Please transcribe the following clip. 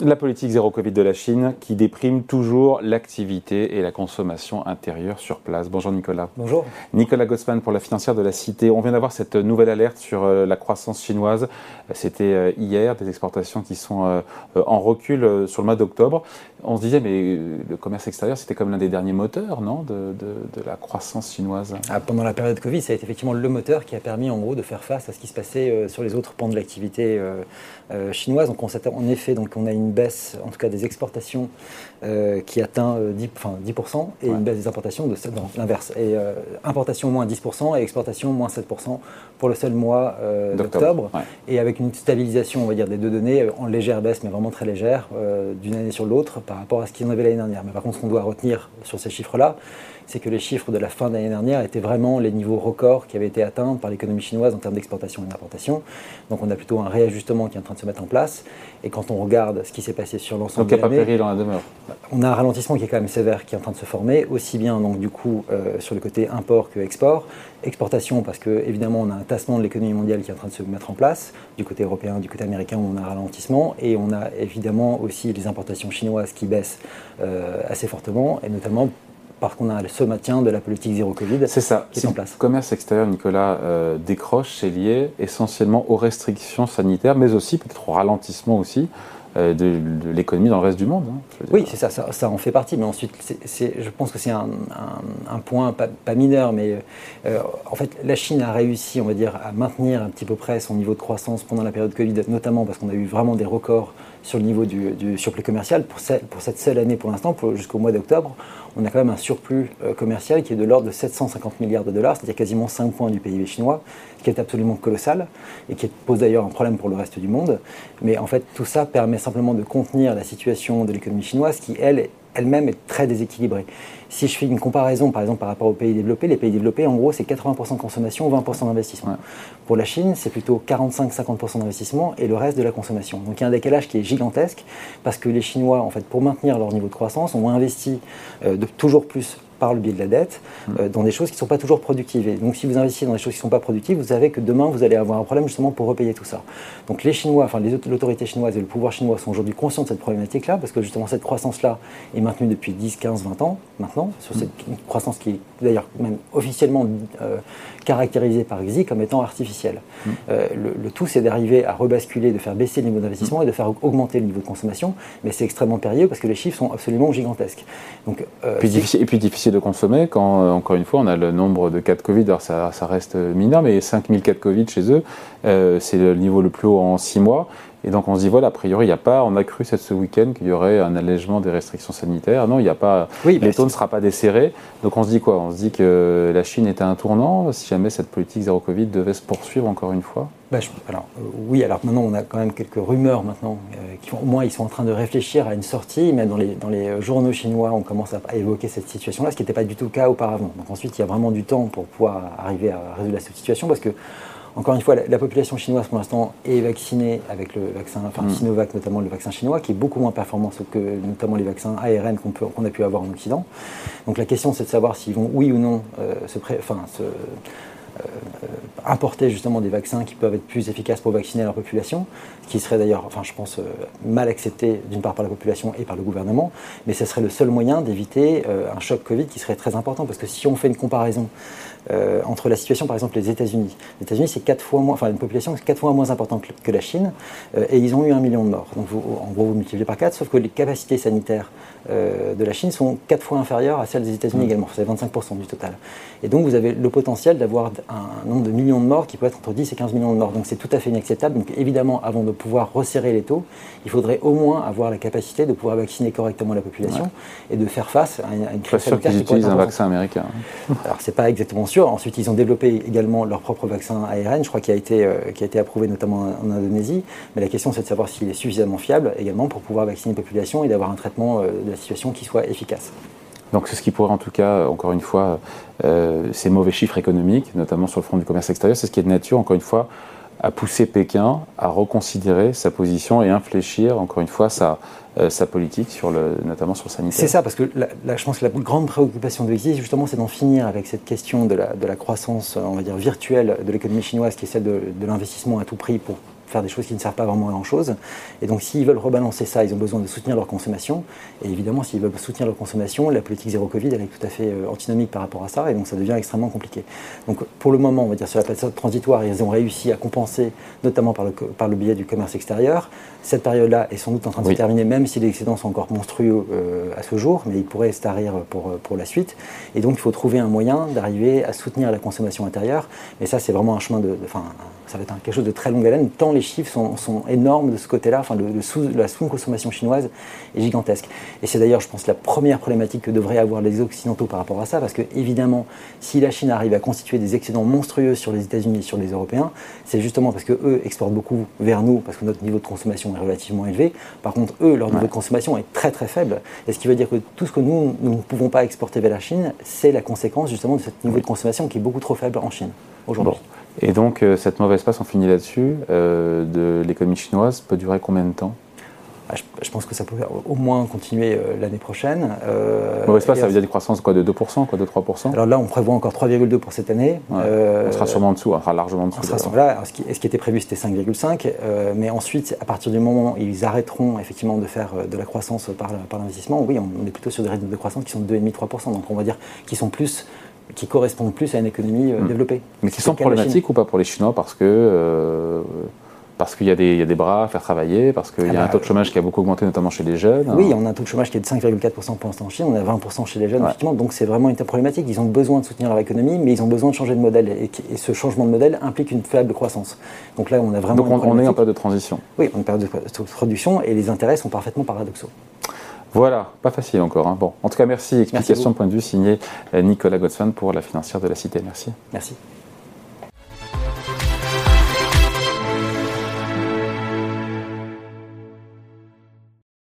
La politique zéro Covid de la Chine qui déprime toujours l'activité et la consommation intérieure sur place. Bonjour Nicolas. Bonjour. Nicolas Gossman pour la financière de la Cité. On vient d'avoir cette nouvelle alerte sur euh, la croissance chinoise. C'était euh, hier, des exportations qui sont euh, en recul sur le mois d'octobre. On se disait, mais le commerce extérieur, c'était comme l'un des derniers moteurs, non, de, la croissance chinonoise ah, Pendant la période Covid, ça a été effectivement le moteur qui a permis en gros de faire face à ce qui se passait sur les autres pans de l'activité chinoise. Donc on en effet, donc on a une baisse, en tout cas des exportations, euh, qui atteint 10, euh, enfin, 10% et une baisse des importations de l'inverse. Et euh, importation moins 10% et exportation moins 7% pour le seul mois d'octobre. Et avec une stabilisation, on va dire, des deux données en légère baisse, mais vraiment très légère, d'une année sur l'autre par rapport à ce qu'ils en avait l'année dernière. Mais par contre, ce qu'on doit retenir sur ces chiffres-là, c'est que les chiffres de la fin de l'année dernière étaient vraiment les niveaux records qui avaient été atteints par l'économie chinoise en termes d'exportation et d'importation. Donc on a plutôt un réajustement qui est en train de se mettre en place. Et quand on regarde ce qui s'est passé sur l'ensemble de l'année... Donc il n'y a pas péril dans la demeure On a un ralentissement qui est quand même sévère qui est en train de se former, aussi bien donc du coup euh, sur le côté import que export. Exportation parce que évidemment on a un tassement de l'économie mondiale qui est en train de se mettre en place, du côté européen, du côté américain on a un ralentissement. Et on a évidemment aussi les importations chinoises qui baissent euh, assez fortement, et notamment parce qu'on a ce maintien de la politique zéro Covid c'est ça. qui est en place. Le commerce extérieur, Nicolas, euh, décroche, c'est lié essentiellement aux restrictions sanitaires, mais aussi peut-être au ralentissement aussi euh, de, l'économie dans le reste du monde. Hein, oui, c'est ça, ça, en fait partie. Mais ensuite, je pense que c'est un, point pas, mineur, mais euh, en fait, la Chine a réussi, on va dire, à maintenir un petit peu près son niveau de croissance pendant la période Covid, notamment parce qu'on a eu vraiment des records sur le niveau du, surplus commercial. Pour, cette seule année, pour l'instant, jusqu'au mois d'octobre, on a quand même un surplus euh, commercial qui est de l'ordre de 750 milliards de dollars, c'est-à-dire quasiment 5 points du PIB chinois, qui est absolument colossal et qui pose d'ailleurs un problème pour le reste du monde. Mais en fait, tout ça permet simplement de contenir la situation de l'économie chinoise qui, elle, elle-même est très déséquilibrée. Si je fais une comparaison, par exemple, par rapport aux pays développés, les pays développés, en gros, c'est 80% de consommation, 20% d'investissement. Pour la Chine, c'est plutôt 45-50% d'investissement et le reste de la consommation. Donc il y a un décalage qui est gigantesque parce que les Chinois, en fait, pour maintenir leur niveau de croissance, ont investi euh, de toujours plus par le biais de la dette mmh. euh, dans des choses qui ne sont pas toujours productives. Et donc si vous investissez dans des choses qui ne sont pas productives, vous savez que demain, vous allez avoir un problème justement pour repayer tout ça. Donc les Chinois, enfin l'autorité chinoise et le pouvoir chinois sont aujourd'hui conscients de cette problématique-là, parce que justement cette croissance-là est maintenue depuis 10, 15, 20 ans maintenant, sur cette mmh. croissance qui est d'ailleurs même officiellement euh, caractérisée par Xi comme étant artificielle. Mmh. Euh, le, tout, c'est d'arriver à rebasculer, de faire baisser le niveau d'investissement et de faire augmenter le niveau de consommation, mais c'est extrêmement périlleux parce que les chiffres sont absolument gigantesques. Donc, puis difficile, et puis difficile de consommer quand, euh, encore une fois, on a le nombre de cas de Covid. Alors ça, ça reste mineur, mais 5000 cas de Covid chez eux, euh, c'est le niveau le plus haut en 6 mois. Et donc on se dit, voilà, a priori, il n'y a pas, on a cru cette, ce week-end qu'il y aurait un allègement des restrictions sanitaires. Non, il n'y a pas, oui, les taux ne sera pas desserré. Donc on se dit quoi? On se dit que la Chine est à un tournant si jamais cette politique zéro Covid devait se poursuivre encore une fois bah, alors, euh, Oui, alors maintenant on a quand même quelques rumeurs maintenant, qui au moins ils sont en train de réfléchir à une sortie, mais dans les, dans les journaux chinois on commence à, évoquer cette situation-là, ce qui n'était pas du tout le cas auparavant. Donc ensuite il y a vraiment du temps pour pouvoir arriver à résoudre cette situation, parce que encore une fois, la, population chinoise pour l'instant est vaccinée avec le vaccin, enfin mm. Sinovac notamment le vaccin chinois, qui est beaucoup moins performant que notamment les vaccins ARN qu'on a pu avoir en Occident. Donc la question c'est de savoir s'ils vont oui ou non euh, se, enfin, se euh, importer justement des vaccins qui peuvent être plus efficaces pour vacciner leur population, ce qui serait d'ailleurs, enfin je pense, euh, mal accepté d'une part par la population et par le gouvernement, mais ce serait le seul moyen d'éviter un choc Covid qui serait très important, parce que si on fait une comparaison euh, entre la situation, par exemple, les États-Unis. Les États-Unis, c'est quatre fois moins, enfin, une population quatre fois moins importante que la Chine, euh, et ils ont eu un million de morts. Donc, en gros, vous multipliez par quatre, sauf que les capacités sanitaires euh, de la Chine sont quatre fois inférieures à celles des États-Unis mmh. également. C'est 25% du total. Et donc, vous avez le potentiel d'avoir un nombre de millions de morts qui peut être entre 10 et 15 millions de morts. Donc, c'est tout à fait inacceptable. Donc, évidemment, avant de pouvoir resserrer les taux, il faudrait au moins avoir la capacité de pouvoir vacciner correctement la population et de faire face à une, crise sanitaire. qu'ils utilisent un vaccin américain. Alors, c'est pas exactement sûr. Ensuite, ils ont développé également leur propre vaccin ARN, je crois qu'il a été, euh, qui a été approuvé notamment en, Indonésie. Mais la question, c'est de savoir s'il est suffisamment fiable également pour pouvoir vacciner une population et d'avoir un traitement euh, de la situation qui soit efficace. Donc c'est ce qui pourrait en tout cas, encore une fois, euh, ces mauvais chiffres économiques, notamment sur le front du commerce extérieur, c'est ce qui est de nature, encore une fois, à pousser Pékin à reconsidérer sa position et infléchir, encore une fois, sa, euh, sa politique, sur le, notamment sur le sanitaire. C'est ça, parce que je pense que la grande préoccupation de l'Exis, justement, c'est d'en finir avec cette question de la, de la, croissance, on va dire, virtuelle de l'économie chinoise, qui est celle de, de l'investissement à tout prix pour faire des choses qui ne servent pas vraiment à grand-chose. Et donc s'ils veulent rebalancer ça, ils ont besoin de soutenir leur consommation. Et évidemment, s'ils veulent soutenir leur consommation, la politique zéro Covid, elle est tout à fait euh, antinomique par rapport à ça, et donc ça devient extrêmement compliqué. Donc pour le moment, on va dire sur la période transitoire, ils ont réussi à compenser, notamment par le, par le biais du commerce extérieur. Cette période-là est sans doute en train de se terminer, même si les excédents sont encore monstrueux euh, à ce jour, mais ils pourraient se tarir pour, pour la suite. Et donc il faut trouver un moyen d'arriver à soutenir la consommation intérieure. Mais ça, c'est vraiment un chemin de, enfin, ça va être quelque chose de très longue haleine, tant les chiffres sont, énormes de ce côté-là, enfin, le, sous, la sous-consommation chinoise est gigantesque. Et c'est d'ailleurs, je pense, la première problématique que devraient avoir les Occidentaux par rapport à ça, parce que évidemment, si la Chine arrive à constituer des excédents monstrueux sur les États-Unis et sur les Européens, c'est justement parce qu'eux exportent beaucoup vers nous, parce que notre niveau de consommation est relativement élevé. Par contre, eux, leur niveau de consommation est très très faible. Et ce qui veut dire que tout ce que nous, nous ne pouvons pas exporter vers la Chine, c'est la conséquence justement de ce niveau de consommation qui est beaucoup trop faible en Chine aujourd'hui. Et donc, euh, cette mauvaise passe, on finit là-dessus, euh, de l'économie chinoise, peut durer combien de temps? Ah, je, pense que ça peut au moins continuer euh, l'année prochaine. mauvaise passe, ça veut dire des croissances quoi, de 2%, quoi, de 3% Alors là, on prévoit encore 3,2 pour cette année. on sera sûrement en dessous, on sera largement en dessous. Sera, ce, qui, ce, qui, était prévu, c'était 5,5. mais ensuite, à partir du moment où ils arrêteront effectivement de faire de la croissance par, par l'investissement, oui, on, est plutôt sur des rythmes de croissance qui sont de 2,5-3%. Donc on va dire qu'ils sont plus qui correspondent plus à une économie euh, hmm. développée. Mais qui sont problématiques ou pas pour les Chinois parce que euh, parce qu'il y, y, a des bras à faire travailler, parce qu'il y a ah un bah, taux de chômage qui a beaucoup augmenté, notamment chez les jeunes. Oui, on a un taux de chômage qui est de 5,4% pour l'instant en Chine, on a 20% chez les jeunes, effectivement, donc c'est vraiment une problématique. Ils ont besoin de soutenir leur économie, mais ils ont besoin de changer de modèle, et, ce changement de modèle implique une faible croissance. Donc là, on a vraiment. Donc on, est en période de transition. Oui, on est en période de production, et les intérêts sont parfaitement paradoxaux. Voilà, pas facile encore. Hein. Bon, en tout cas, merci. Explication, point de vue signé euh, Nicolas Godson pour la financière de la Cité. Merci. Merci.